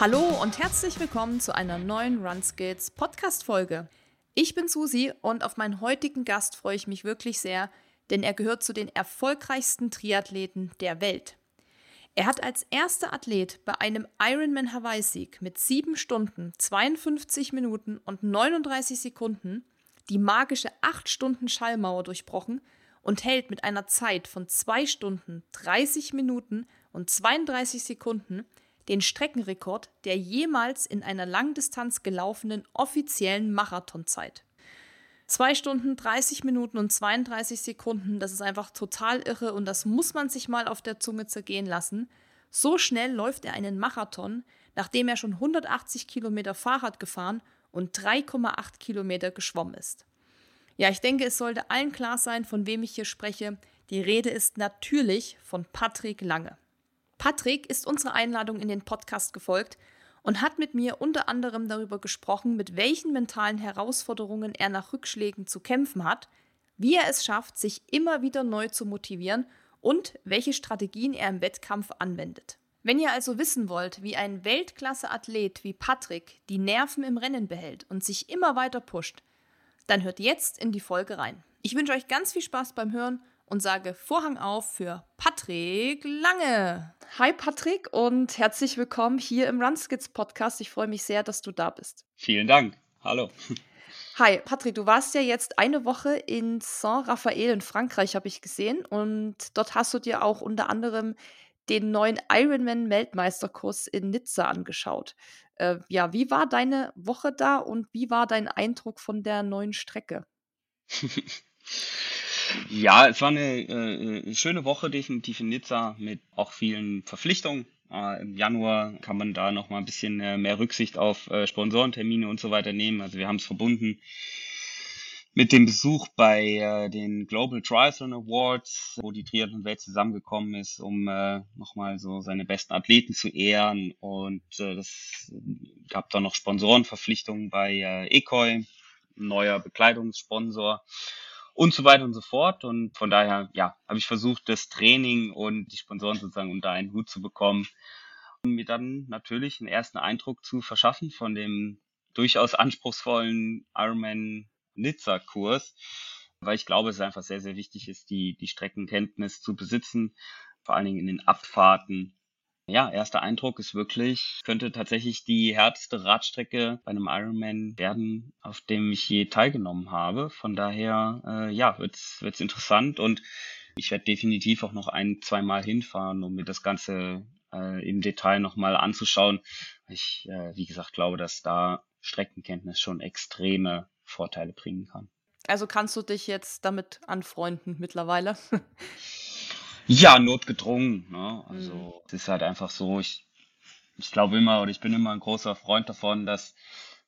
Hallo und herzlich willkommen zu einer neuen RunSkills Podcast-Folge. Ich bin Susi und auf meinen heutigen Gast freue ich mich wirklich sehr, denn er gehört zu den erfolgreichsten Triathleten der Welt. Er hat als erster Athlet bei einem Ironman Hawaii-Sieg mit 7 Stunden, 52 Minuten und 39 Sekunden die magische 8 Stunden Schallmauer durchbrochen und hält mit einer Zeit von 2 Stunden, 30 Minuten und 32 Sekunden den Streckenrekord der jemals in einer Langdistanz gelaufenen offiziellen Marathonzeit. 2 Stunden, 30 Minuten und 32 Sekunden, das ist einfach total irre und das muss man sich mal auf der Zunge zergehen lassen. So schnell läuft er einen Marathon, nachdem er schon 180 Kilometer Fahrrad gefahren und 3,8 Kilometer geschwommen ist. Ja, ich denke, es sollte allen klar sein, von wem ich hier spreche. Die Rede ist natürlich von Patrick Lange. Patrick ist unserer Einladung in den Podcast gefolgt und hat mit mir unter anderem darüber gesprochen, mit welchen mentalen Herausforderungen er nach Rückschlägen zu kämpfen hat, wie er es schafft, sich immer wieder neu zu motivieren und welche Strategien er im Wettkampf anwendet. Wenn ihr also wissen wollt, wie ein Weltklasse-Athlet wie Patrick die Nerven im Rennen behält und sich immer weiter pusht, dann hört jetzt in die Folge rein. Ich wünsche euch ganz viel Spaß beim Hören und sage Vorhang auf für Patrick Lange. Hi Patrick und herzlich willkommen hier im Runskits Podcast. Ich freue mich sehr, dass du da bist. Vielen Dank. Hallo. Hi Patrick, du warst ja jetzt eine Woche in Saint-Raphael in Frankreich, habe ich gesehen. Und dort hast du dir auch unter anderem den neuen Ironman-Weltmeisterkurs in Nizza angeschaut. Äh, ja, wie war deine Woche da und wie war dein Eindruck von der neuen Strecke? Ja, es war eine äh, schöne Woche definitiv in Nizza mit auch vielen Verpflichtungen. Äh, Im Januar kann man da noch mal ein bisschen äh, mehr Rücksicht auf äh, Sponsorentermine und so weiter nehmen. Also wir haben es verbunden mit dem Besuch bei äh, den Global Triathlon Awards, wo die Triathlon-Welt zusammengekommen ist, um äh, nochmal so seine besten Athleten zu ehren. Und äh, das gab da noch Sponsorenverpflichtungen bei äh, Ekoi, neuer Bekleidungssponsor und so weiter und so fort. Und von daher, ja, habe ich versucht, das Training und die Sponsoren sozusagen unter einen Hut zu bekommen und mir dann natürlich einen ersten Eindruck zu verschaffen von dem durchaus anspruchsvollen Ironman Nizza Kurs, weil ich glaube, es einfach sehr, sehr wichtig ist, die, die Streckenkenntnis zu besitzen, vor allen Dingen in den Abfahrten ja, erster Eindruck ist wirklich, könnte tatsächlich die härteste Radstrecke bei einem Ironman werden, auf dem ich je teilgenommen habe. Von daher, äh, ja, wird's wird's interessant und ich werde definitiv auch noch ein, zwei Mal hinfahren, um mir das Ganze äh, im Detail nochmal anzuschauen. Ich, äh, wie gesagt, glaube, dass da Streckenkenntnis schon extreme Vorteile bringen kann. Also kannst du dich jetzt damit anfreunden mittlerweile? Ja, notgedrungen. Ne? Also mhm. es ist halt einfach so, ich, ich glaube immer oder ich bin immer ein großer Freund davon, dass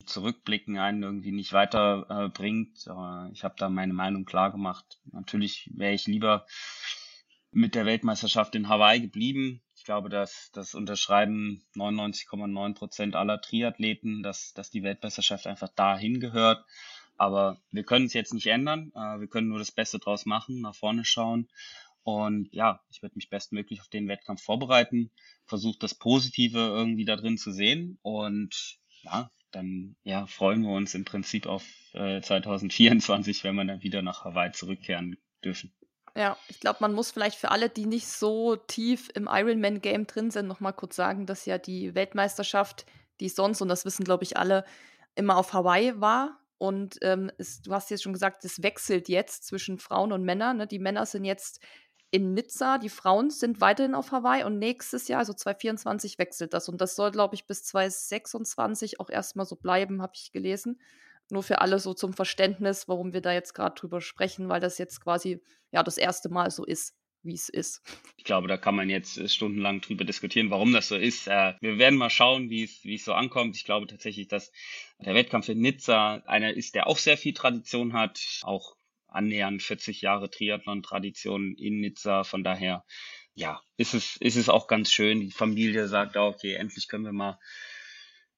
Zurückblicken einen irgendwie nicht weiterbringt. Äh, ich habe da meine Meinung klar gemacht. Natürlich wäre ich lieber mit der Weltmeisterschaft in Hawaii geblieben. Ich glaube, dass das unterschreiben 99,9 Prozent aller Triathleten, dass, dass die Weltmeisterschaft einfach dahin gehört. Aber wir können es jetzt nicht ändern. Äh, wir können nur das Beste draus machen, nach vorne schauen. Und ja, ich werde mich bestmöglich auf den Wettkampf vorbereiten, versuche das Positive irgendwie da drin zu sehen und ja, dann ja, freuen wir uns im Prinzip auf äh, 2024, wenn wir dann wieder nach Hawaii zurückkehren dürfen. Ja, ich glaube, man muss vielleicht für alle, die nicht so tief im Ironman-Game drin sind, nochmal kurz sagen, dass ja die Weltmeisterschaft, die sonst, und das wissen, glaube ich, alle, immer auf Hawaii war. Und ähm, es, du hast jetzt schon gesagt, es wechselt jetzt zwischen Frauen und Männern. Ne? Die Männer sind jetzt in Nizza. Die Frauen sind weiterhin auf Hawaii und nächstes Jahr, also 2024, wechselt das. Und das soll, glaube ich, bis 2026 auch erstmal so bleiben, habe ich gelesen. Nur für alle so zum Verständnis, warum wir da jetzt gerade drüber sprechen, weil das jetzt quasi ja das erste Mal so ist, wie es ist. Ich glaube, da kann man jetzt äh, stundenlang drüber diskutieren, warum das so ist. Äh, wir werden mal schauen, wie es, wie es so ankommt. Ich glaube tatsächlich, dass der Wettkampf in Nizza einer ist, der auch sehr viel Tradition hat, auch annähernd 40 Jahre Triathlon-Tradition in Nizza. Von daher, ja, ist es, ist es auch ganz schön. Die Familie sagt auch, okay, endlich können wir mal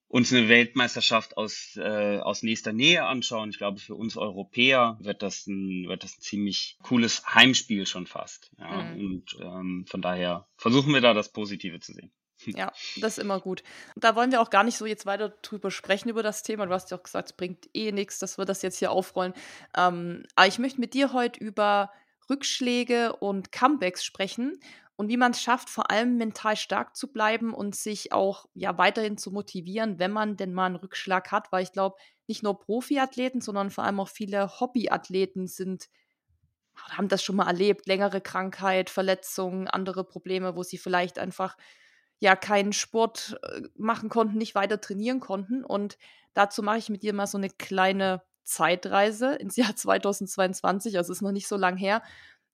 uns eine Weltmeisterschaft aus, äh, aus nächster Nähe anschauen. Ich glaube, für uns Europäer wird das ein, wird das ein ziemlich cooles Heimspiel schon fast. Ja? Mhm. Und ähm, von daher versuchen wir da das Positive zu sehen. Ja, das ist immer gut. Da wollen wir auch gar nicht so jetzt weiter drüber sprechen, über das Thema. Du hast ja auch gesagt, es bringt eh nichts, dass wir das jetzt hier aufrollen. Ähm, aber ich möchte mit dir heute über Rückschläge und Comebacks sprechen und wie man es schafft, vor allem mental stark zu bleiben und sich auch ja weiterhin zu motivieren, wenn man denn mal einen Rückschlag hat, weil ich glaube, nicht nur Profiathleten, sondern vor allem auch viele Hobbyathleten sind haben das schon mal erlebt, längere Krankheit, Verletzungen, andere Probleme, wo sie vielleicht einfach ja keinen Sport äh, machen konnten, nicht weiter trainieren konnten. Und dazu mache ich mit dir mal so eine kleine Zeitreise ins Jahr 2022, also ist noch nicht so lang her.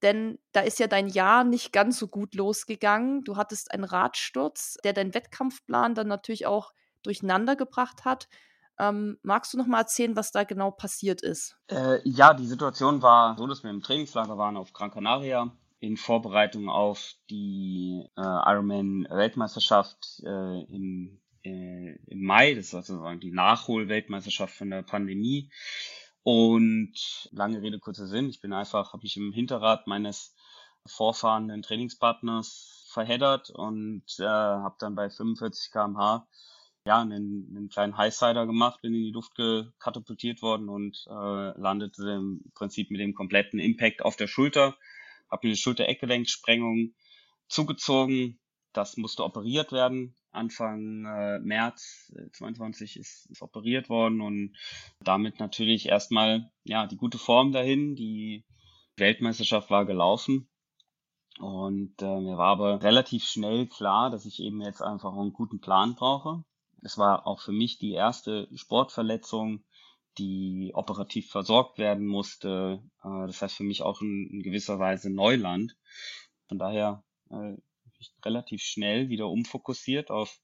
Denn da ist ja dein Jahr nicht ganz so gut losgegangen. Du hattest einen Radsturz, der deinen Wettkampfplan dann natürlich auch durcheinander gebracht hat. Ähm, magst du noch mal erzählen, was da genau passiert ist? Äh, ja, die Situation war so, dass wir im Trainingslager waren auf Gran Canaria in Vorbereitung auf die äh, Ironman-Weltmeisterschaft äh, im, äh, im Mai. Das war sozusagen die Nachhol-Weltmeisterschaft von der Pandemie. Und lange Rede, kurzer Sinn. Ich bin einfach, habe mich im Hinterrad meines vorfahrenden Trainingspartners verheddert und äh, habe dann bei 45 km/h ja, einen, einen kleinen Highsider gemacht, bin in die Luft gekatapultiert worden und äh, landete im Prinzip mit dem kompletten Impact auf der Schulter habe mir eine Schulter-Eckgelenksprengung zugezogen. Das musste operiert werden. Anfang äh, März 22 äh, ist, ist operiert worden und damit natürlich erstmal ja die gute Form dahin. Die Weltmeisterschaft war gelaufen. Und äh, mir war aber relativ schnell klar, dass ich eben jetzt einfach einen guten Plan brauche. Es war auch für mich die erste Sportverletzung, die operativ versorgt werden musste. Äh, das heißt für mich auch in, in gewisser Weise Neuland. Von daher äh, relativ schnell wieder umfokussiert auf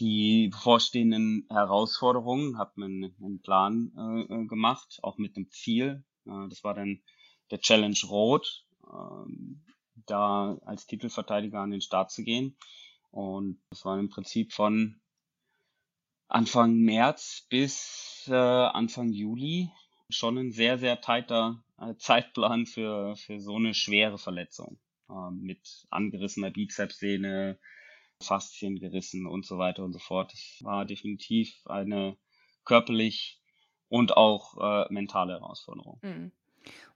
die bevorstehenden Herausforderungen, habe mir einen, einen Plan äh, äh, gemacht, auch mit einem Ziel. Äh, das war dann der Challenge Rot, äh, da als Titelverteidiger an den Start zu gehen. Und das war im Prinzip von Anfang März bis äh, Anfang Juli schon ein sehr, sehr tighter äh, Zeitplan für, für so eine schwere Verletzung. Äh, mit angerissener Bizepssehne, Faszien gerissen und so weiter und so fort. Das war definitiv eine körperlich und auch äh, mentale Herausforderung. Mhm.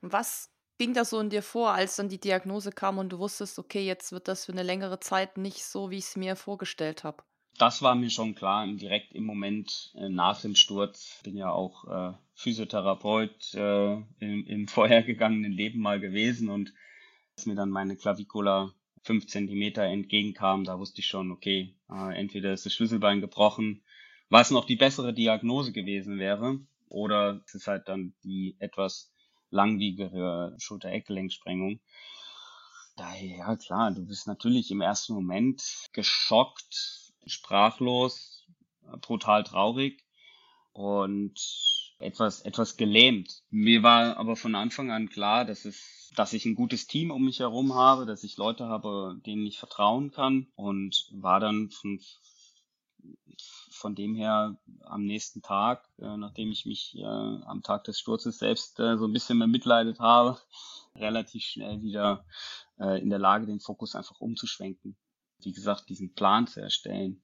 Und was ging da so in dir vor, als dann die Diagnose kam und du wusstest, okay, jetzt wird das für eine längere Zeit nicht so, wie ich es mir vorgestellt habe? Das war mir schon klar, direkt im Moment äh, nach dem Sturz. Bin ja auch äh, Physiotherapeut äh, im, im vorhergegangenen Leben mal gewesen und als mir dann meine Klavikula fünf Zentimeter entgegenkam, da wusste ich schon, okay, äh, entweder ist das Schlüsselbein gebrochen, was noch die bessere Diagnose gewesen wäre, oder es ist halt dann die etwas langwierigere Schulter-Eckgelenksprengung. Daher, ja klar, du bist natürlich im ersten Moment geschockt, sprachlos, brutal traurig und etwas, etwas gelähmt. Mir war aber von Anfang an klar, dass es, dass ich ein gutes Team um mich herum habe, dass ich Leute habe, denen ich vertrauen kann und war dann von, von dem her am nächsten Tag, äh, nachdem ich mich äh, am Tag des Sturzes selbst äh, so ein bisschen mehr mitleidet habe, relativ schnell wieder äh, in der Lage, den Fokus einfach umzuschwenken wie gesagt, diesen Plan zu erstellen.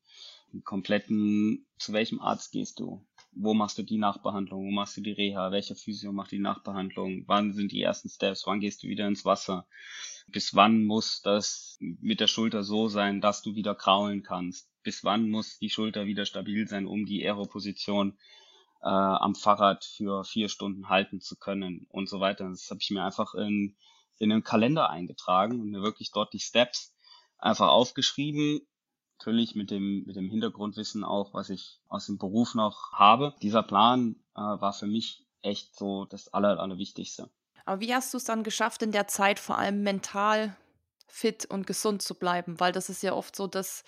Den kompletten, zu welchem Arzt gehst du? Wo machst du die Nachbehandlung? Wo machst du die Reha? Welcher Physio macht die Nachbehandlung? Wann sind die ersten Steps? Wann gehst du wieder ins Wasser? Bis wann muss das mit der Schulter so sein, dass du wieder kraulen kannst? Bis wann muss die Schulter wieder stabil sein, um die Aeroposition äh, am Fahrrad für vier Stunden halten zu können und so weiter. Das habe ich mir einfach in, in einen Kalender eingetragen und mir wirklich dort die Steps einfach aufgeschrieben. Natürlich mit dem, mit dem Hintergrundwissen auch, was ich aus dem Beruf noch habe. Dieser Plan äh, war für mich echt so das Aller, Allerwichtigste. Aber wie hast du es dann geschafft, in der Zeit vor allem mental fit und gesund zu bleiben? Weil das ist ja oft so, dass,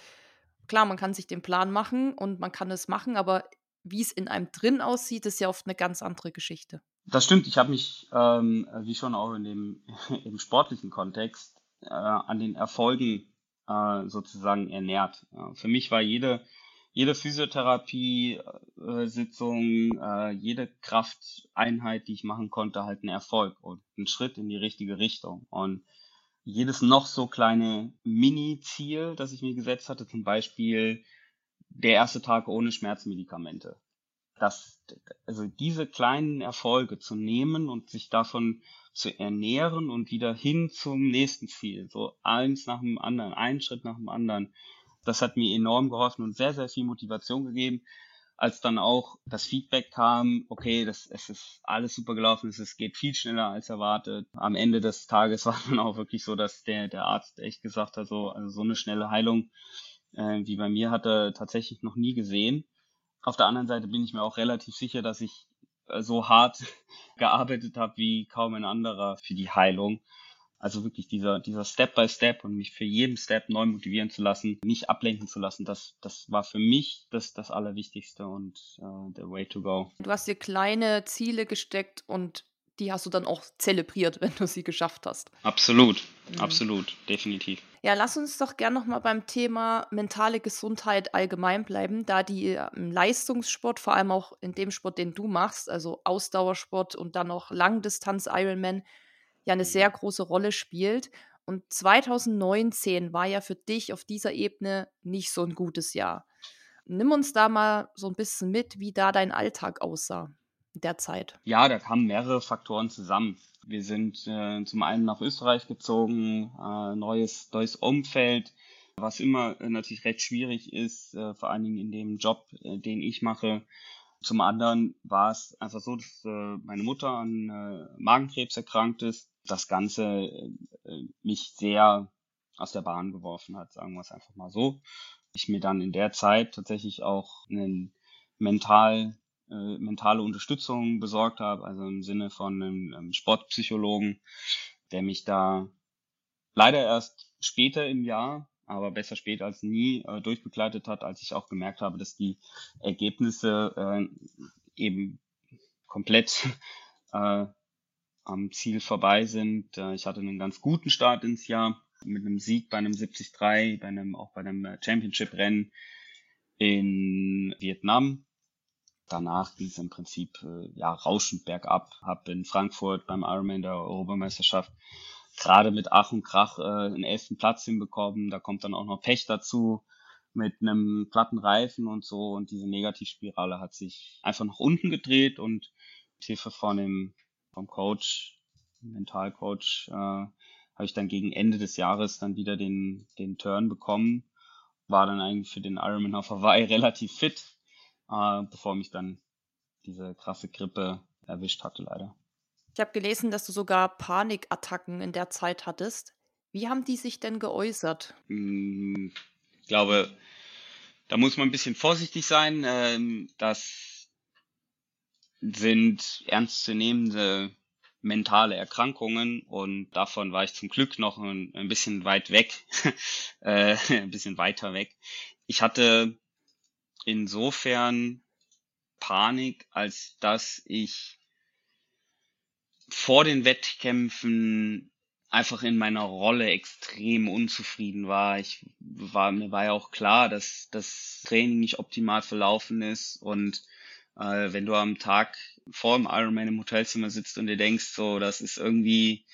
klar, man kann sich den Plan machen und man kann es machen, aber wie es in einem drin aussieht, ist ja oft eine ganz andere Geschichte. Das stimmt. Ich habe mich, ähm, wie schon auch in dem im sportlichen Kontext, äh, an den Erfolgen äh, sozusagen ernährt. Für mich war jede, jede Physiotherapie-Sitzung, äh, jede Krafteinheit, die ich machen konnte, halt ein Erfolg und ein Schritt in die richtige Richtung. Und jedes noch so kleine Mini-Ziel, das ich mir gesetzt hatte, zum Beispiel der erste Tag ohne Schmerzmedikamente. Das, also diese kleinen Erfolge zu nehmen und sich davon zu ernähren und wieder hin zum nächsten Ziel, so eins nach dem anderen, einen Schritt nach dem anderen, das hat mir enorm geholfen und sehr, sehr viel Motivation gegeben als dann auch das Feedback kam, okay, das, es ist alles super gelaufen, es geht viel schneller als erwartet. Am Ende des Tages war dann auch wirklich so, dass der, der Arzt echt gesagt hat, so, also so eine schnelle Heilung äh, wie bei mir hat er tatsächlich noch nie gesehen. Auf der anderen Seite bin ich mir auch relativ sicher, dass ich so hart gearbeitet habe wie kaum ein anderer für die Heilung. Also wirklich dieser, dieser Step by Step und mich für jeden Step neu motivieren zu lassen, nicht ablenken zu lassen, das, das war für mich das, das Allerwichtigste und uh, the way to go. Du hast dir kleine Ziele gesteckt und die hast du dann auch zelebriert, wenn du sie geschafft hast. Absolut, mhm. absolut, definitiv. Ja, lass uns doch gerne nochmal beim Thema mentale Gesundheit allgemein bleiben, da die im ähm, Leistungssport, vor allem auch in dem Sport, den du machst, also Ausdauersport und dann noch Langdistanz Ironman, ja eine sehr große Rolle spielt. Und 2019 war ja für dich auf dieser Ebene nicht so ein gutes Jahr. Nimm uns da mal so ein bisschen mit, wie da dein Alltag aussah derzeit. Ja, da kamen mehrere Faktoren zusammen. Wir sind äh, zum einen nach Österreich gezogen, äh, neues, neues Umfeld, was immer äh, natürlich recht schwierig ist, äh, vor allen Dingen in dem Job, äh, den ich mache. Zum anderen war es einfach so, dass äh, meine Mutter an äh, Magenkrebs erkrankt ist das Ganze äh, mich sehr aus der Bahn geworfen hat, sagen wir es einfach mal so. Ich mir dann in der Zeit tatsächlich auch einen mental, äh, mentale Unterstützung besorgt habe, also im Sinne von einem, einem Sportpsychologen, der mich da leider erst später im Jahr, aber besser spät als nie, äh, durchbegleitet hat, als ich auch gemerkt habe, dass die Ergebnisse äh, eben komplett äh, am Ziel vorbei sind. Äh, ich hatte einen ganz guten Start ins Jahr mit einem Sieg bei einem 73, bei einem, auch bei einem äh, Championship-Rennen in Vietnam. Danach ging es im Prinzip äh, ja rauschend bergab. Hab in Frankfurt beim Ironman der Europameisterschaft gerade mit Ach und Krach äh, einen elften Platz hinbekommen. Da kommt dann auch noch Pech dazu mit einem platten Reifen und so. Und diese Negativspirale hat sich einfach nach unten gedreht und Hilfe von dem vom Coach, Mentalcoach, äh, habe ich dann gegen Ende des Jahres dann wieder den, den Turn bekommen. War dann eigentlich für den Ironman auf Hawaii relativ fit, äh, bevor mich dann diese krasse Grippe erwischt hatte, leider. Ich habe gelesen, dass du sogar Panikattacken in der Zeit hattest. Wie haben die sich denn geäußert? Hm, ich glaube, da muss man ein bisschen vorsichtig sein. Ähm, das sind ernstzunehmende mentale Erkrankungen und davon war ich zum Glück noch ein, bisschen weit weg, äh, ein bisschen weiter weg. Ich hatte insofern Panik, als dass ich vor den Wettkämpfen einfach in meiner Rolle extrem unzufrieden war. Ich war mir war ja auch klar, dass das Training nicht optimal verlaufen ist und äh, wenn du am Tag vor dem Ironman im Hotelzimmer sitzt und dir denkst, so, das ist irgendwie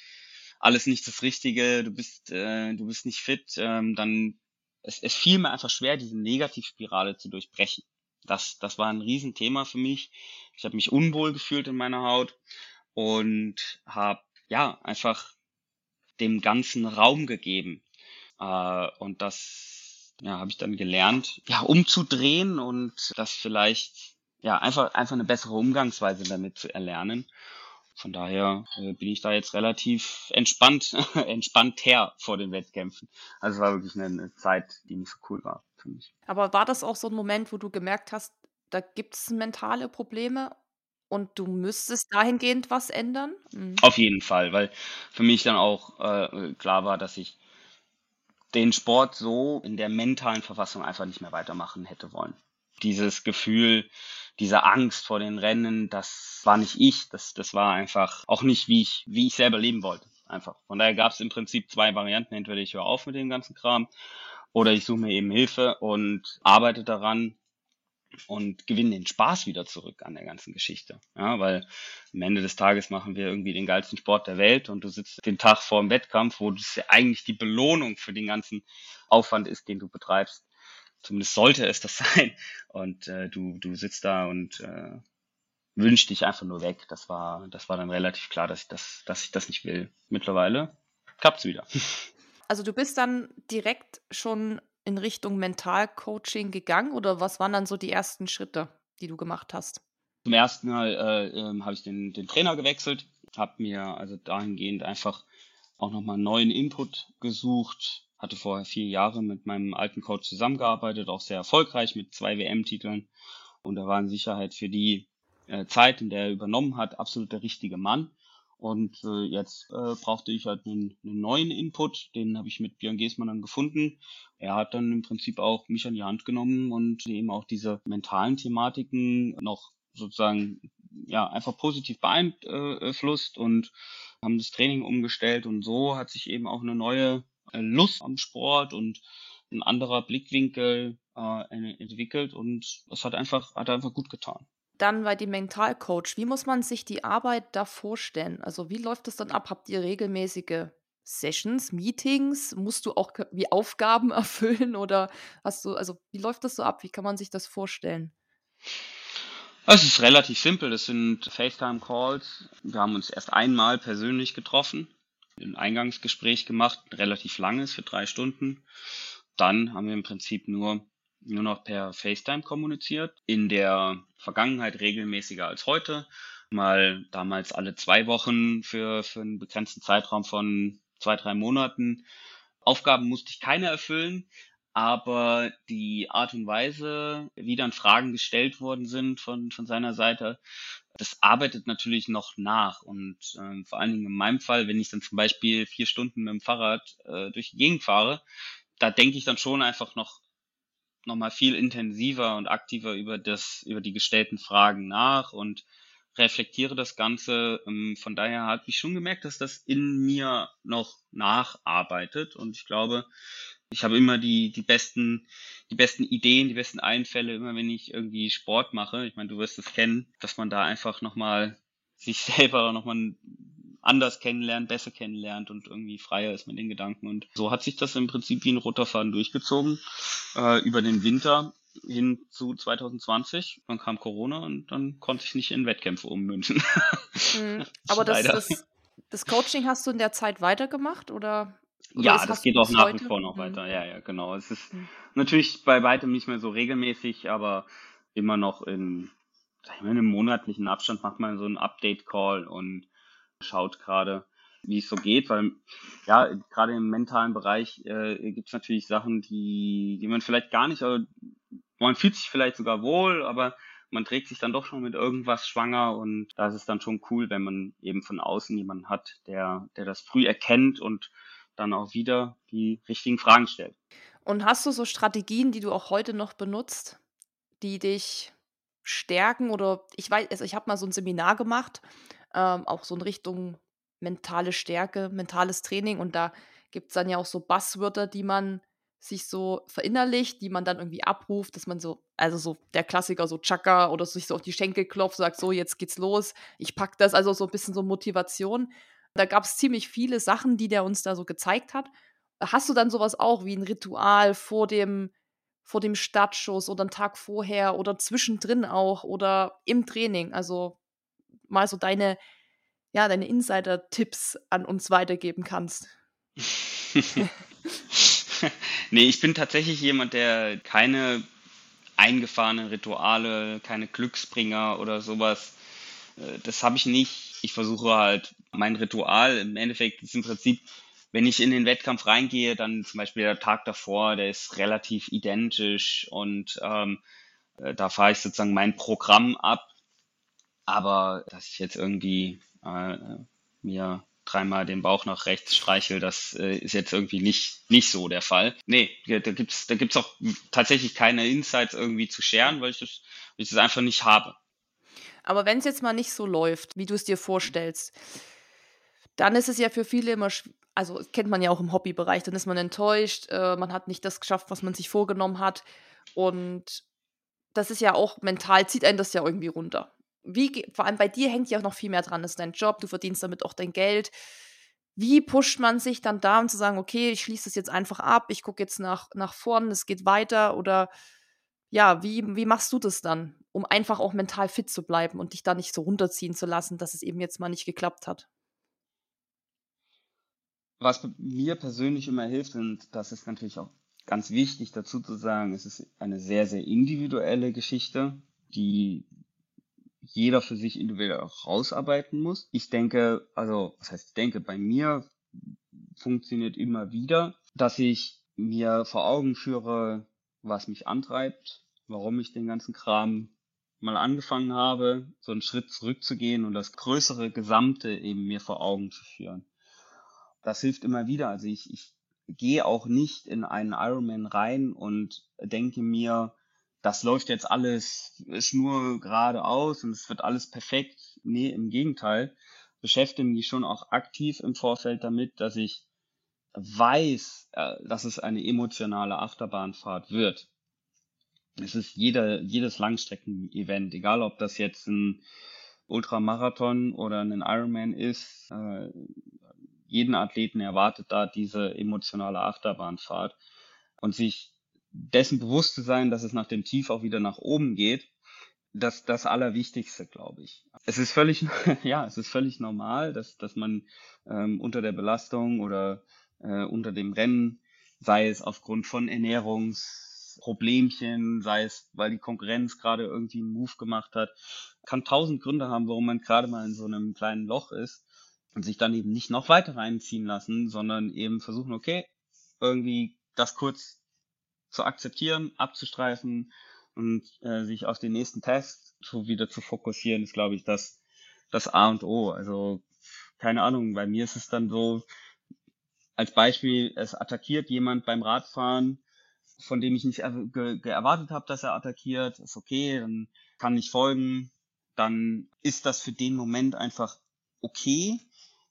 alles nicht das Richtige, du bist, äh, du bist nicht fit, ähm, dann es, es fiel mir einfach schwer, diese Negativspirale zu durchbrechen. Das, das war ein Riesenthema für mich. Ich habe mich unwohl gefühlt in meiner Haut und habe ja einfach dem ganzen Raum gegeben. Äh, und das ja, habe ich dann gelernt, ja, umzudrehen und das vielleicht ja, einfach, einfach eine bessere Umgangsweise damit zu erlernen. Von daher äh, bin ich da jetzt relativ entspannt, entspannt her vor den Wettkämpfen. Also es war wirklich eine, eine Zeit, die nicht so cool war für mich. Aber war das auch so ein Moment, wo du gemerkt hast, da gibt es mentale Probleme und du müsstest dahingehend was ändern? Mhm. Auf jeden Fall, weil für mich dann auch äh, klar war, dass ich den Sport so in der mentalen Verfassung einfach nicht mehr weitermachen hätte wollen. Dieses Gefühl, diese Angst vor den Rennen, das war nicht ich, das, das war einfach auch nicht, wie ich, wie ich selber leben wollte. Einfach. Von daher gab es im Prinzip zwei Varianten. Entweder ich höre auf mit dem ganzen Kram oder ich suche mir eben Hilfe und arbeite daran, und gewinnen den Spaß wieder zurück an der ganzen Geschichte. Ja, weil am Ende des Tages machen wir irgendwie den geilsten Sport der Welt und du sitzt den Tag vor dem Wettkampf, wo das ja eigentlich die Belohnung für den ganzen Aufwand ist, den du betreibst. Zumindest sollte es das sein. Und äh, du, du sitzt da und äh, wünschst dich einfach nur weg. Das war, das war dann relativ klar, dass ich das, dass ich das nicht will. Mittlerweile klappt's wieder. Also du bist dann direkt schon in Richtung Mentalcoaching gegangen oder was waren dann so die ersten Schritte, die du gemacht hast? Zum ersten Mal äh, äh, habe ich den, den Trainer gewechselt, habe mir also dahingehend einfach auch nochmal einen neuen Input gesucht, hatte vorher vier Jahre mit meinem alten Coach zusammengearbeitet, auch sehr erfolgreich mit zwei WM-Titeln und er war in Sicherheit für die äh, Zeit, in der er übernommen hat, absolut der richtige Mann. Und äh, jetzt äh, brauchte ich halt einen, einen neuen Input, den habe ich mit Björn Geßmann dann gefunden. Er hat dann im Prinzip auch mich an die Hand genommen und eben auch diese mentalen Thematiken noch sozusagen ja einfach positiv beeinflusst und haben das Training umgestellt und so hat sich eben auch eine neue Lust am Sport und ein anderer Blickwinkel äh, entwickelt und das hat einfach hat einfach gut getan. Dann bei dem Mentalcoach, wie muss man sich die Arbeit da vorstellen? Also wie läuft das dann ab? Habt ihr regelmäßige Sessions, Meetings? Musst du auch wie Aufgaben erfüllen oder hast du, also wie läuft das so ab? Wie kann man sich das vorstellen? Es ist relativ simpel. Das sind FaceTime-Calls. Wir haben uns erst einmal persönlich getroffen, ein Eingangsgespräch gemacht, relativ langes für drei Stunden. Dann haben wir im Prinzip nur nur noch per FaceTime kommuniziert. In der Vergangenheit regelmäßiger als heute. Mal damals alle zwei Wochen für, für einen begrenzten Zeitraum von zwei, drei Monaten. Aufgaben musste ich keine erfüllen, aber die Art und Weise, wie dann Fragen gestellt worden sind von, von seiner Seite, das arbeitet natürlich noch nach. Und äh, vor allen Dingen in meinem Fall, wenn ich dann zum Beispiel vier Stunden mit dem Fahrrad äh, durch die Gegend fahre, da denke ich dann schon einfach noch nochmal viel intensiver und aktiver über das, über die gestellten Fragen nach und reflektiere das Ganze. Ähm, von daher habe ich schon gemerkt, dass das in mir noch nacharbeitet und ich glaube, ich habe immer die, die besten, die besten Ideen, die besten Einfälle, immer wenn ich irgendwie Sport mache. Ich meine, du wirst es kennen, dass man da einfach nochmal sich selber nochmal anders kennenlernt, besser kennenlernt und irgendwie freier ist mit den Gedanken. Und so hat sich das im Prinzip wie ein roter Faden durchgezogen äh, über den Winter hin zu 2020. Dann kam Corona und dann konnte ich nicht in Wettkämpfe ummünzen. Mhm. Aber das, das, das, Coaching hast du in der Zeit weitergemacht oder? Oder ja, das geht auch nach heute? wie vor noch mhm. weiter. Ja, ja, genau. Es ist mhm. natürlich bei weitem nicht mehr so regelmäßig, aber immer noch in, in einem monatlichen Abstand macht man so einen Update-Call und schaut gerade, wie es so geht, weil ja, gerade im mentalen Bereich äh, gibt es natürlich Sachen, die, die man vielleicht gar nicht, also, man fühlt sich vielleicht sogar wohl, aber man trägt sich dann doch schon mit irgendwas schwanger und da ist es dann schon cool, wenn man eben von außen jemanden hat, der, der das früh erkennt und dann auch wieder die richtigen Fragen stellt. Und hast du so Strategien, die du auch heute noch benutzt, die dich stärken oder ich weiß, also ich habe mal so ein Seminar gemacht ähm, auch so in Richtung mentale Stärke, mentales Training. Und da gibt es dann ja auch so Buzzwörter, die man sich so verinnerlicht, die man dann irgendwie abruft, dass man so, also so der Klassiker, so Chaka oder sich so auf die Schenkel klopft, sagt so, jetzt geht's los, ich pack das, also so ein bisschen so Motivation. Da gab es ziemlich viele Sachen, die der uns da so gezeigt hat. Hast du dann sowas auch wie ein Ritual vor dem, vor dem Startschuss oder einen Tag vorher oder zwischendrin auch oder im Training? Also mal so deine, ja, deine Insider-Tipps an uns weitergeben kannst. nee, ich bin tatsächlich jemand, der keine eingefahrenen Rituale, keine Glücksbringer oder sowas, das habe ich nicht. Ich versuche halt mein Ritual, im Endeffekt ist im Prinzip, wenn ich in den Wettkampf reingehe, dann zum Beispiel der Tag davor, der ist relativ identisch und ähm, äh, da fahre ich sozusagen mein Programm ab aber dass ich jetzt irgendwie äh, mir dreimal den Bauch nach rechts streichel, das äh, ist jetzt irgendwie nicht, nicht so der Fall. Nee, da gibt's da gibt's auch tatsächlich keine Insights irgendwie zu scheren, weil ich das, weil ich das einfach nicht habe. Aber wenn es jetzt mal nicht so läuft, wie du es dir vorstellst, dann ist es ja für viele immer, also kennt man ja auch im Hobbybereich, dann ist man enttäuscht, äh, man hat nicht das geschafft, was man sich vorgenommen hat. Und das ist ja auch mental, zieht einen das ja irgendwie runter. Wie, vor allem bei dir hängt ja auch noch viel mehr dran. Das ist dein Job, du verdienst damit auch dein Geld. Wie pusht man sich dann da, um zu sagen, okay, ich schließe das jetzt einfach ab, ich gucke jetzt nach, nach vorn, es geht weiter oder ja, wie, wie machst du das dann, um einfach auch mental fit zu bleiben und dich da nicht so runterziehen zu lassen, dass es eben jetzt mal nicht geklappt hat? Was mir persönlich immer hilft, und das ist natürlich auch ganz wichtig dazu zu sagen, es ist eine sehr, sehr individuelle Geschichte, die jeder für sich individuell auch rausarbeiten muss. Ich denke, also, was heißt, ich denke, bei mir funktioniert immer wieder, dass ich mir vor Augen führe, was mich antreibt, warum ich den ganzen Kram mal angefangen habe, so einen Schritt zurückzugehen und das größere Gesamte eben mir vor Augen zu führen. Das hilft immer wieder. Also ich, ich gehe auch nicht in einen Ironman rein und denke mir, das läuft jetzt alles schnur geradeaus und es wird alles perfekt. Nee, im Gegenteil. Beschäftige mich schon auch aktiv im Vorfeld damit, dass ich weiß, äh, dass es eine emotionale Achterbahnfahrt wird. Es ist jeder, jedes Langstrecken-Event, egal ob das jetzt ein Ultramarathon oder ein Ironman ist, äh, jeden Athleten erwartet da diese emotionale Achterbahnfahrt und sich dessen bewusst zu sein, dass es nach dem Tief auch wieder nach oben geht, das das Allerwichtigste, glaube ich. Es ist völlig, ja, es ist völlig normal, dass dass man ähm, unter der Belastung oder äh, unter dem Rennen, sei es aufgrund von Ernährungsproblemchen, sei es, weil die Konkurrenz gerade irgendwie einen Move gemacht hat, kann tausend Gründe haben, warum man gerade mal in so einem kleinen Loch ist und sich dann eben nicht noch weiter reinziehen lassen, sondern eben versuchen, okay, irgendwie das kurz zu akzeptieren, abzustreifen und äh, sich auf den nächsten Test so wieder zu fokussieren, ist, glaube ich, das, das A und O. Also, keine Ahnung, bei mir ist es dann so, als Beispiel, es attackiert jemand beim Radfahren, von dem ich nicht erwartet habe, dass er attackiert, ist okay, dann kann ich folgen, dann ist das für den Moment einfach okay.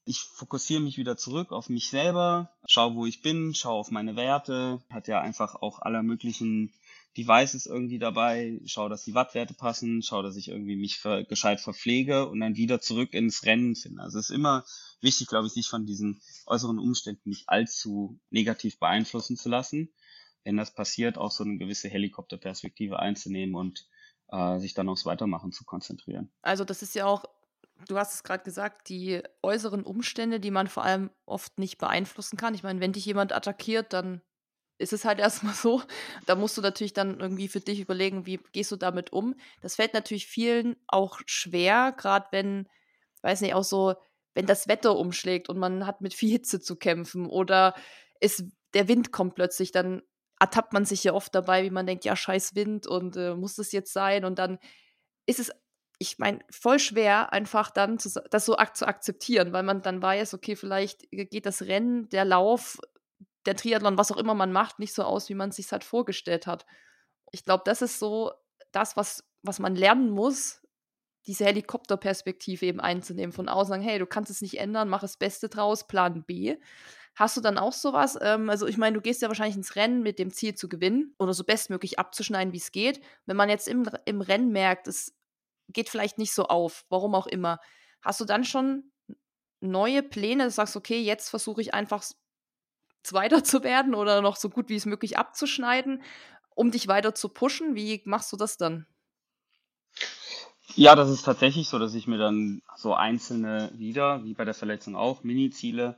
Ich fokussiere mich wieder zurück auf mich selber, schau, wo ich bin, schau auf meine Werte, hat ja einfach auch aller möglichen Devices irgendwie dabei, schau, dass die Wattwerte passen, schau, dass ich irgendwie mich ver gescheit verpflege und dann wieder zurück ins Rennen finde. Also es ist immer wichtig, glaube ich, sich von diesen äußeren Umständen nicht allzu negativ beeinflussen zu lassen. Wenn das passiert, auch so eine gewisse Helikopterperspektive einzunehmen und äh, sich dann aufs Weitermachen zu konzentrieren. Also das ist ja auch du hast es gerade gesagt, die äußeren Umstände, die man vor allem oft nicht beeinflussen kann. Ich meine, wenn dich jemand attackiert, dann ist es halt erstmal so. Da musst du natürlich dann irgendwie für dich überlegen, wie gehst du damit um. Das fällt natürlich vielen auch schwer, gerade wenn, weiß nicht, auch so, wenn das Wetter umschlägt und man hat mit viel Hitze zu kämpfen oder es, der Wind kommt plötzlich, dann ertappt man sich ja oft dabei, wie man denkt, ja, scheiß Wind und äh, muss das jetzt sein? Und dann ist es ich meine, voll schwer, einfach dann zu, das so ak zu akzeptieren, weil man dann weiß, okay, vielleicht geht das Rennen, der Lauf, der Triathlon, was auch immer man macht, nicht so aus, wie man es sich halt vorgestellt hat. Ich glaube, das ist so das, was, was man lernen muss, diese Helikopterperspektive eben einzunehmen, von außen sagen, hey, du kannst es nicht ändern, mach das Beste draus, Plan B. Hast du dann auch sowas? Ähm, also ich meine, du gehst ja wahrscheinlich ins Rennen mit dem Ziel zu gewinnen oder so bestmöglich abzuschneiden, wie es geht. Wenn man jetzt im, im Rennen merkt, es geht vielleicht nicht so auf, warum auch immer. Hast du dann schon neue Pläne, du sagst, okay, jetzt versuche ich einfach Zweiter zu werden oder noch so gut wie es möglich abzuschneiden, um dich weiter zu pushen? Wie machst du das dann? Ja, das ist tatsächlich so, dass ich mir dann so einzelne wieder, wie bei der Verletzung auch, Mini-Ziele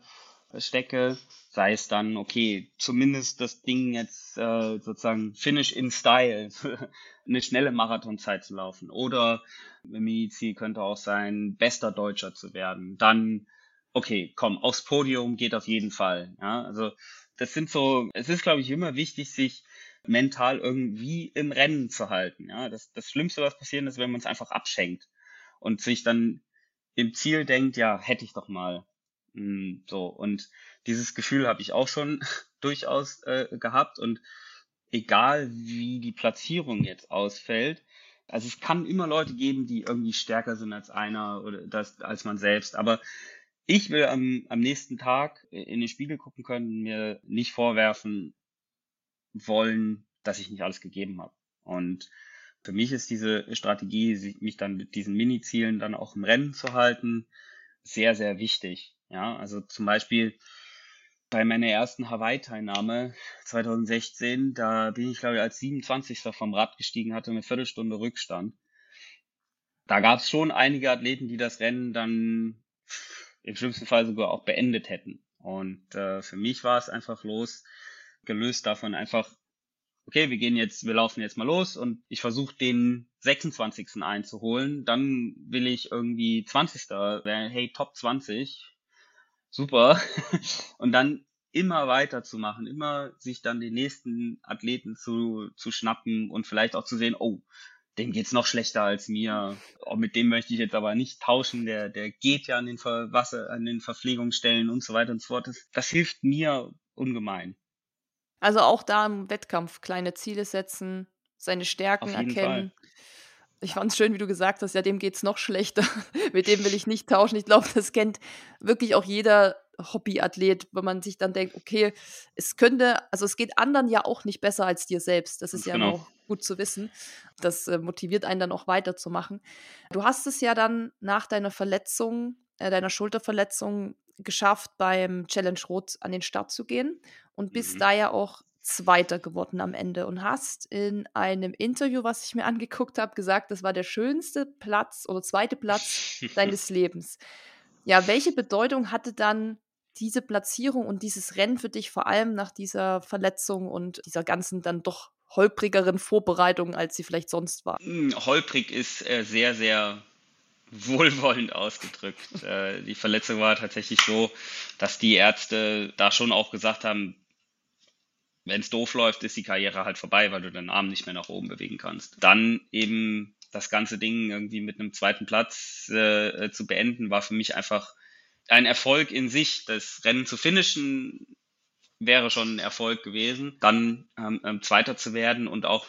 stecke, sei es dann, okay, zumindest das Ding jetzt äh, sozusagen Finish in Style, eine schnelle Marathonzeit zu laufen. Oder Mini-Ziel könnte auch sein, bester Deutscher zu werden. Dann, okay, komm, aufs Podium geht auf jeden Fall. Ja, also das sind so, es ist, glaube ich, immer wichtig, sich mental irgendwie im Rennen zu halten. Ja, das, das Schlimmste, was passieren ist, wenn man es einfach abschenkt und sich dann im Ziel denkt, ja, hätte ich doch mal. Hm, so, und dieses Gefühl habe ich auch schon durchaus äh, gehabt und egal wie die Platzierung jetzt ausfällt, also es kann immer Leute geben, die irgendwie stärker sind als einer oder das, als man selbst, aber ich will am, am nächsten Tag in den Spiegel gucken können, mir nicht vorwerfen wollen, dass ich nicht alles gegeben habe. Und Für mich ist diese Strategie, mich dann mit diesen Mini-Zielen dann auch im Rennen zu halten, sehr, sehr wichtig. Ja, also zum Beispiel bei meiner ersten Hawaii-Teilnahme 2016, da bin ich, glaube ich, als 27. vom Rad gestiegen, hatte eine Viertelstunde Rückstand. Da gab es schon einige Athleten, die das Rennen dann im schlimmsten Fall sogar auch beendet hätten. Und äh, für mich war es einfach los, gelöst davon einfach, okay, wir gehen jetzt, wir laufen jetzt mal los und ich versuche den 26. einzuholen. Dann will ich irgendwie 20. werden, hey, Top 20, super. und dann immer weiterzumachen, immer sich dann den nächsten Athleten zu, zu schnappen und vielleicht auch zu sehen, oh, dem geht's noch schlechter als mir. Oh, mit dem möchte ich jetzt aber nicht tauschen. Der, der geht ja an den Ver Wasser, an den Verpflegungsstellen und so weiter und so fort. Das, das hilft mir ungemein. Also auch da im Wettkampf kleine Ziele setzen, seine Stärken erkennen. Fall. Ich fand es schön, wie du gesagt hast, ja, dem geht's noch schlechter. Mit dem will ich nicht tauschen. Ich glaube, das kennt wirklich auch jeder Hobbyathlet, wenn man sich dann denkt, okay, es könnte, also es geht anderen ja auch nicht besser als dir selbst. Das ist ja genau. auch gut zu wissen. Das äh, motiviert einen dann auch weiterzumachen. Du hast es ja dann nach deiner Verletzung, äh, deiner Schulterverletzung geschafft, beim Challenge Rot an den Start zu gehen und bist mhm. da ja auch Zweiter geworden am Ende und hast in einem Interview, was ich mir angeguckt habe, gesagt, das war der schönste Platz oder zweite Platz deines Lebens. Ja, welche Bedeutung hatte dann diese Platzierung und dieses Rennen für dich vor allem nach dieser Verletzung und dieser ganzen dann doch holprigeren Vorbereitung, als sie vielleicht sonst war? Hm, holprig ist äh, sehr, sehr wohlwollend ausgedrückt. äh, die Verletzung war tatsächlich so, dass die Ärzte da schon auch gesagt haben, wenn es doof läuft, ist die Karriere halt vorbei, weil du deinen Arm nicht mehr nach oben bewegen kannst. Dann eben das ganze Ding irgendwie mit einem zweiten Platz äh, zu beenden, war für mich einfach ein Erfolg in sich. Das Rennen zu finishen wäre schon ein Erfolg gewesen. Dann ähm, ähm, Zweiter zu werden und auch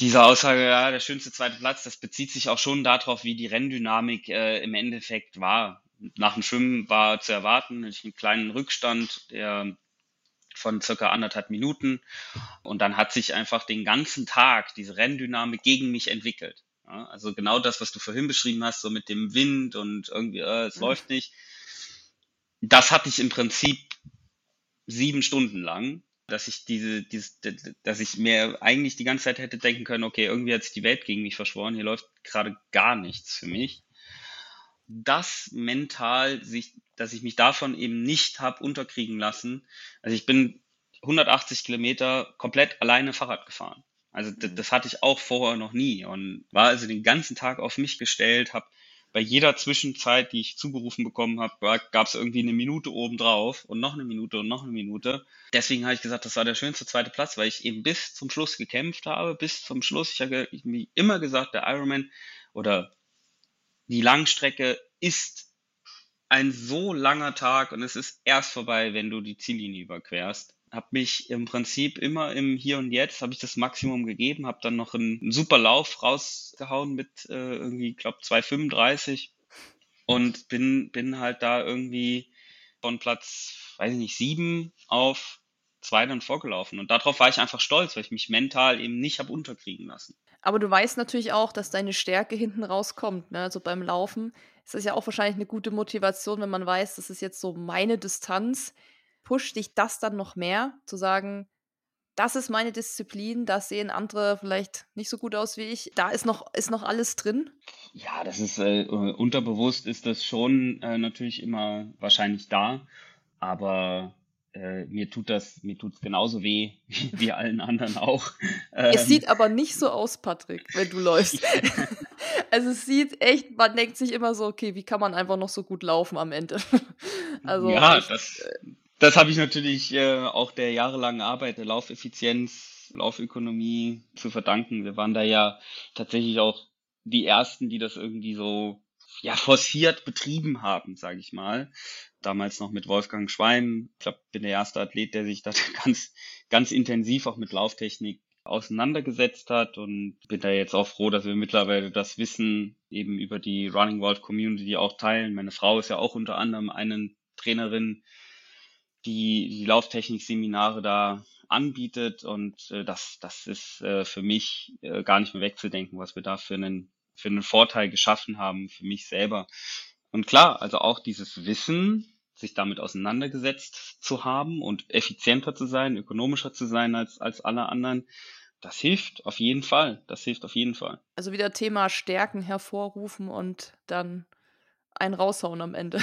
diese Aussage, ja, der schönste zweite Platz, das bezieht sich auch schon darauf, wie die Renndynamik äh, im Endeffekt war. Nach dem Schwimmen war zu erwarten, einen kleinen Rückstand, der von circa anderthalb Minuten. Und dann hat sich einfach den ganzen Tag diese Renndynamik gegen mich entwickelt. Ja, also genau das, was du vorhin beschrieben hast, so mit dem Wind und irgendwie, äh, es mhm. läuft nicht. Das hatte ich im Prinzip sieben Stunden lang, dass ich diese, dieses, dass ich mir eigentlich die ganze Zeit hätte denken können, okay, irgendwie hat sich die Welt gegen mich verschworen, hier läuft gerade gar nichts für mich. Das mental, sich, dass ich mich davon eben nicht habe unterkriegen lassen. Also ich bin 180 Kilometer komplett alleine Fahrrad gefahren. Also das, das hatte ich auch vorher noch nie und war also den ganzen Tag auf mich gestellt, habe bei jeder Zwischenzeit, die ich zugerufen bekommen habe, gab es irgendwie eine Minute obendrauf und noch eine Minute und noch eine Minute. Deswegen habe ich gesagt, das war der schönste zweite Platz, weil ich eben bis zum Schluss gekämpft habe, bis zum Schluss. Ich habe mir immer gesagt, der Ironman oder die Langstrecke ist ein so langer Tag und es ist erst vorbei, wenn du die Ziellinie überquerst habe mich im Prinzip immer im Hier und Jetzt habe ich das Maximum gegeben, habe dann noch einen, super Lauf rausgehauen mit äh, irgendwie, glaube 2,35 und bin bin halt da irgendwie von Platz, weiß ich nicht, sieben auf zwei dann vorgelaufen und darauf war ich einfach stolz, weil ich mich mental eben nicht habe unterkriegen lassen. Aber du weißt natürlich auch, dass deine Stärke hinten rauskommt. Ne? Also beim Laufen ist das ja auch wahrscheinlich eine gute Motivation, wenn man weiß, das ist jetzt so meine Distanz pusht dich das dann noch mehr, zu sagen, das ist meine Disziplin, da sehen andere vielleicht nicht so gut aus wie ich. Da ist noch, ist noch alles drin. Ja, das ist äh, unterbewusst ist das schon äh, natürlich immer wahrscheinlich da, aber äh, mir tut das, mir tut es genauso weh wie allen anderen auch. Ähm, es sieht aber nicht so aus, Patrick, wenn du läufst. also es sieht echt, man denkt sich immer so, okay, wie kann man einfach noch so gut laufen am Ende? also ja, echt, das, äh, das habe ich natürlich äh, auch der jahrelangen Arbeit der Laufeffizienz, Laufökonomie zu verdanken. Wir waren da ja tatsächlich auch die ersten, die das irgendwie so ja forciert betrieben haben, sage ich mal. Damals noch mit Wolfgang Schwein. Ich glaube, bin der erste Athlet, der sich da ganz ganz intensiv auch mit Lauftechnik auseinandergesetzt hat und bin da jetzt auch froh, dass wir mittlerweile das Wissen eben über die Running World Community auch teilen. Meine Frau ist ja auch unter anderem eine Trainerin die, die Lauftechnik-Seminare da anbietet und äh, das, das ist äh, für mich äh, gar nicht mehr wegzudenken, was wir da für einen, für einen Vorteil geschaffen haben, für mich selber. Und klar, also auch dieses Wissen, sich damit auseinandergesetzt zu haben und effizienter zu sein, ökonomischer zu sein als, als alle anderen, das hilft auf jeden Fall. Das hilft auf jeden Fall. Also wieder Thema Stärken hervorrufen und dann einen raushauen am Ende.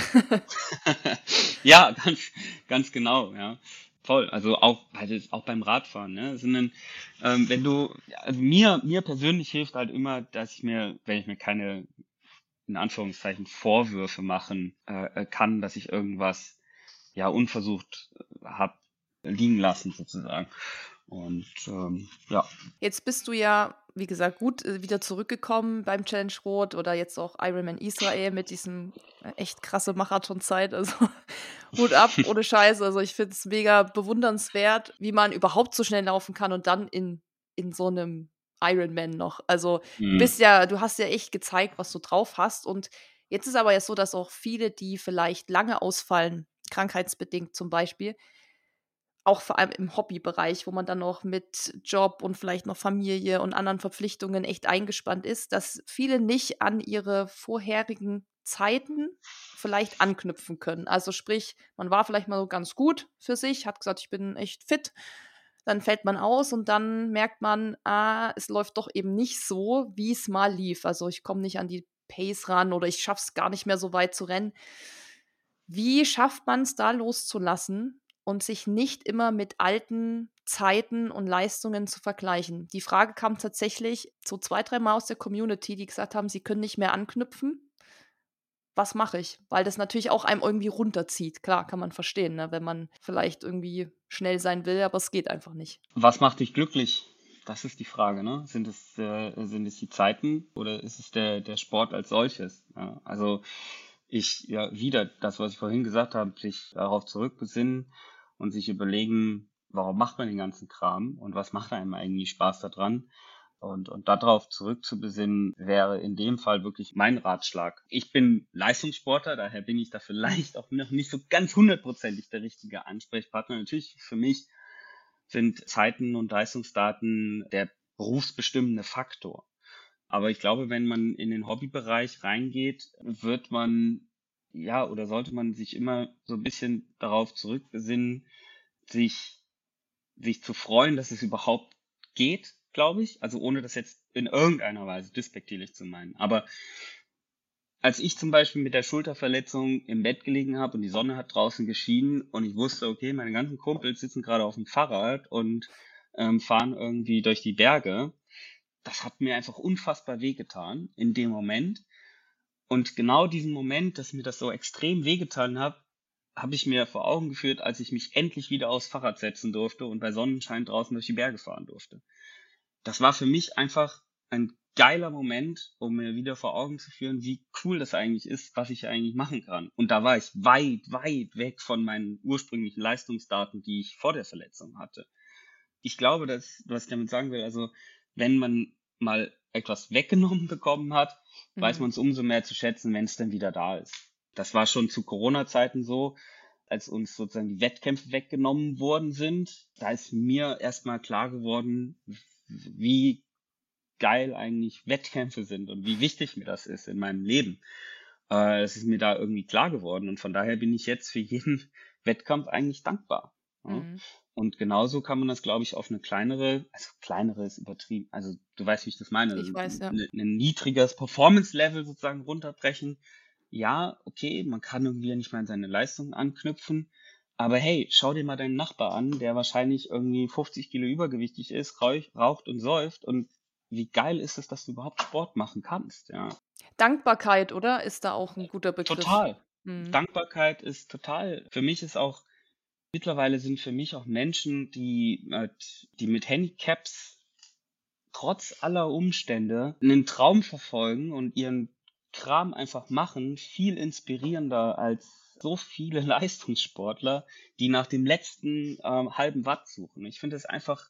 ja, ganz, ganz genau, ja. Voll. Also auch, also auch beim Radfahren, ne? Sondern, ähm, wenn du, also mir, mir persönlich hilft halt immer, dass ich mir, wenn ich mir keine, in Anführungszeichen, Vorwürfe machen äh, kann, dass ich irgendwas ja unversucht äh, hab liegen lassen sozusagen. Und ähm, ja. Jetzt bist du ja, wie gesagt, gut äh, wieder zurückgekommen beim Challenge Rot oder jetzt auch Ironman Israel mit diesem äh, echt krasse Marathonzeit. Also Hut ab, ohne Scheiße. Also ich finde es mega bewundernswert, wie man überhaupt so schnell laufen kann und dann in, in so einem Ironman noch. Also mhm. du bist ja, du hast ja echt gezeigt, was du drauf hast. Und jetzt ist aber ja so, dass auch viele, die vielleicht lange ausfallen, krankheitsbedingt zum Beispiel, auch vor allem im Hobbybereich, wo man dann noch mit Job und vielleicht noch Familie und anderen Verpflichtungen echt eingespannt ist, dass viele nicht an ihre vorherigen Zeiten vielleicht anknüpfen können. Also sprich, man war vielleicht mal so ganz gut für sich, hat gesagt, ich bin echt fit, dann fällt man aus und dann merkt man, ah, es läuft doch eben nicht so, wie es mal lief. Also ich komme nicht an die Pace ran oder ich schaffe es gar nicht mehr so weit zu rennen. Wie schafft man es da loszulassen und sich nicht immer mit alten Zeiten und Leistungen zu vergleichen. Die Frage kam tatsächlich so zwei, drei Mal aus der Community, die gesagt haben, sie können nicht mehr anknüpfen. Was mache ich? Weil das natürlich auch einem irgendwie runterzieht. Klar, kann man verstehen, ne? wenn man vielleicht irgendwie schnell sein will, aber es geht einfach nicht. Was macht dich glücklich? Das ist die Frage, ne? Sind es, äh, sind es die Zeiten oder ist es der, der Sport als solches? Ja, also ich, ja, wieder das, was ich vorhin gesagt habe, sich darauf zurückbesinnen, und sich überlegen, warum macht man den ganzen Kram und was macht einem eigentlich Spaß daran? Und, und darauf zurückzubesinnen, wäre in dem Fall wirklich mein Ratschlag. Ich bin Leistungssportler, daher bin ich da vielleicht auch noch nicht so ganz hundertprozentig der richtige Ansprechpartner. Natürlich für mich sind Zeiten und Leistungsdaten der berufsbestimmende Faktor. Aber ich glaube, wenn man in den Hobbybereich reingeht, wird man ja, oder sollte man sich immer so ein bisschen darauf zurückbesinnen, sich, sich zu freuen, dass es überhaupt geht, glaube ich. Also ohne das jetzt in irgendeiner Weise despektierlich zu meinen. Aber als ich zum Beispiel mit der Schulterverletzung im Bett gelegen habe und die Sonne hat draußen geschienen und ich wusste, okay, meine ganzen Kumpels sitzen gerade auf dem Fahrrad und ähm, fahren irgendwie durch die Berge, das hat mir einfach unfassbar wehgetan in dem Moment. Und genau diesen Moment, dass mir das so extrem wehgetan hat, habe ich mir vor Augen geführt, als ich mich endlich wieder aufs Fahrrad setzen durfte und bei Sonnenschein draußen durch die Berge fahren durfte. Das war für mich einfach ein geiler Moment, um mir wieder vor Augen zu führen, wie cool das eigentlich ist, was ich eigentlich machen kann. Und da war ich weit, weit weg von meinen ursprünglichen Leistungsdaten, die ich vor der Verletzung hatte. Ich glaube, dass, was ich damit sagen will, also wenn man mal etwas weggenommen bekommen hat, mhm. weiß man es umso mehr zu schätzen, wenn es dann wieder da ist. Das war schon zu Corona-Zeiten so, als uns sozusagen die Wettkämpfe weggenommen worden sind. Da ist mir erstmal klar geworden, wie geil eigentlich Wettkämpfe sind und wie wichtig mir das ist in meinem Leben. Äh, es ist mir da irgendwie klar geworden und von daher bin ich jetzt für jeden Wettkampf eigentlich dankbar. Mhm. Und genauso kann man das, glaube ich, auf eine kleinere, also kleinere ist übertrieben, also du weißt, wie ich das meine. Ich weiß, ja. Ein, ein niedriges Performance-Level sozusagen runterbrechen. Ja, okay, man kann irgendwie nicht mal an seine Leistungen anknüpfen. Aber hey, schau dir mal deinen Nachbar an, der wahrscheinlich irgendwie 50 Kilo übergewichtig ist, raucht und säuft. Und wie geil ist es, dass du überhaupt Sport machen kannst, ja. Dankbarkeit, oder? Ist da auch ein guter Begriff. Total. Hm. Dankbarkeit ist total. Für mich ist auch Mittlerweile sind für mich auch Menschen, die, mit, die mit Handicaps trotz aller Umstände einen Traum verfolgen und ihren Kram einfach machen, viel inspirierender als so viele Leistungssportler, die nach dem letzten ähm, halben Watt suchen. Ich finde es einfach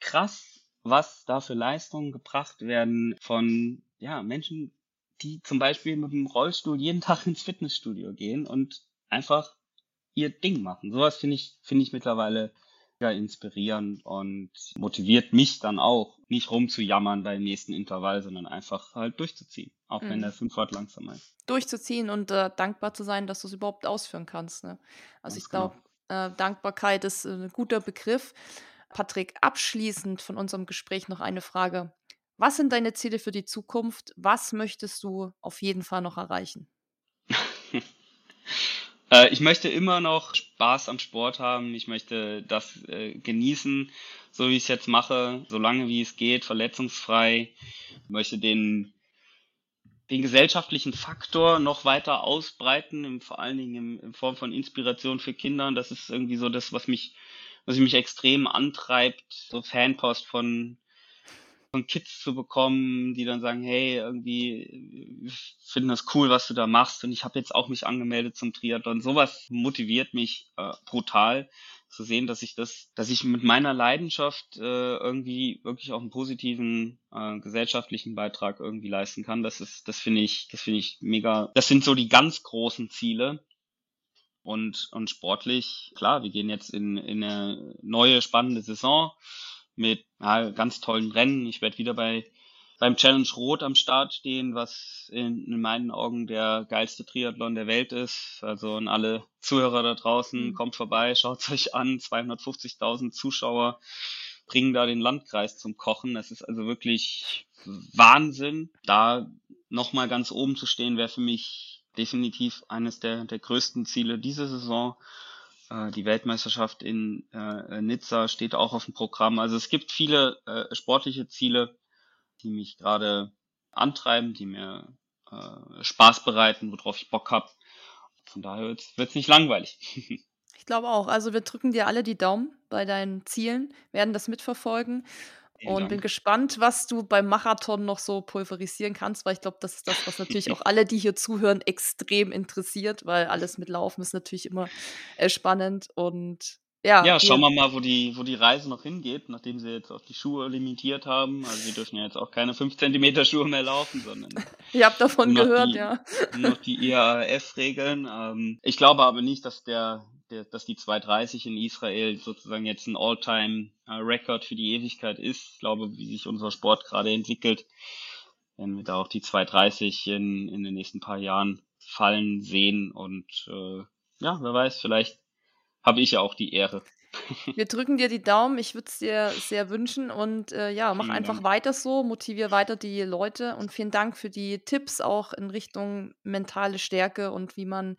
krass, was da für Leistungen gebracht werden von ja, Menschen, die zum Beispiel mit dem Rollstuhl jeden Tag ins Fitnessstudio gehen und einfach ihr Ding machen. Sowas finde ich, finde ich mittlerweile ja, inspirierend und motiviert mich dann auch, nicht rumzujammern beim nächsten Intervall, sondern einfach halt durchzuziehen, auch mhm. wenn der Fünfert langsamer ist. Durchzuziehen und äh, dankbar zu sein, dass du es überhaupt ausführen kannst. Ne? Also Ganz ich glaube, genau. äh, Dankbarkeit ist äh, ein guter Begriff. Patrick, abschließend von unserem Gespräch noch eine Frage. Was sind deine Ziele für die Zukunft? Was möchtest du auf jeden Fall noch erreichen? Äh, ich möchte immer noch Spaß am Sport haben. Ich möchte das äh, genießen, so wie ich es jetzt mache, solange wie es geht, verletzungsfrei. Ich möchte den, den gesellschaftlichen Faktor noch weiter ausbreiten, im, vor allen Dingen im, in Form von Inspiration für Kinder. Das ist irgendwie so das, was mich, was mich extrem antreibt. So Fanpost von von Kids zu bekommen, die dann sagen, hey, irgendwie finden das cool, was du da machst und ich habe jetzt auch mich angemeldet zum Triathlon. Sowas motiviert mich äh, brutal zu sehen, dass ich das, dass ich mit meiner Leidenschaft äh, irgendwie wirklich auch einen positiven äh, gesellschaftlichen Beitrag irgendwie leisten kann. Das ist, das finde ich, das finde ich mega. Das sind so die ganz großen Ziele. Und, und sportlich, klar, wir gehen jetzt in, in eine neue spannende Saison mit ja, ganz tollen Rennen. Ich werde wieder bei beim Challenge Rot am Start stehen, was in, in, meinen Augen der geilste Triathlon der Welt ist. Also an alle Zuhörer da draußen, mhm. kommt vorbei, schaut euch an, 250.000 Zuschauer bringen da den Landkreis zum Kochen. Das ist also wirklich Wahnsinn. Da nochmal ganz oben zu stehen, wäre für mich definitiv eines der, der größten Ziele dieser Saison. Äh, die Weltmeisterschaft in äh, Nizza steht auch auf dem Programm. Also es gibt viele äh, sportliche Ziele, die mich gerade antreiben, die mir äh, Spaß bereiten, worauf ich Bock habe. Von daher wird es nicht langweilig. ich glaube auch. Also wir drücken dir alle die Daumen bei deinen Zielen, werden das mitverfolgen und Dank. bin gespannt, was du beim Marathon noch so pulverisieren kannst, weil ich glaube, das ist das, was natürlich auch alle, die hier zuhören, extrem interessiert, weil alles mit Laufen ist natürlich immer äh, spannend und ja. Ja, schauen wir mal, wo die, wo die Reise noch hingeht, nachdem sie jetzt auch die Schuhe limitiert haben. Also sie dürfen ja jetzt auch keine 5 cm Schuhe mehr laufen, sondern. Ihr habt davon gehört, die, ja. Noch die IAF-Regeln. Ähm, ich glaube aber nicht, dass der, dass die 230 in Israel sozusagen jetzt ein All-Time-Record für die Ewigkeit ist. Ich glaube, wie sich unser Sport gerade entwickelt, werden wir da auch die 230 in, in den nächsten paar Jahren fallen sehen und äh, ja, wer weiß, vielleicht habe ich ja auch die Ehre. Wir drücken dir die Daumen. Ich würde es dir sehr wünschen. Und äh, ja, mach vielen einfach Dank. weiter so, motivier weiter die Leute. Und vielen Dank für die Tipps auch in Richtung mentale Stärke und wie man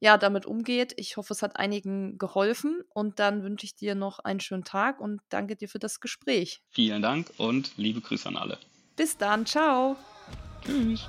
ja damit umgeht. Ich hoffe, es hat einigen geholfen. Und dann wünsche ich dir noch einen schönen Tag und danke dir für das Gespräch. Vielen Dank und liebe Grüße an alle. Bis dann. Ciao. Tschüss.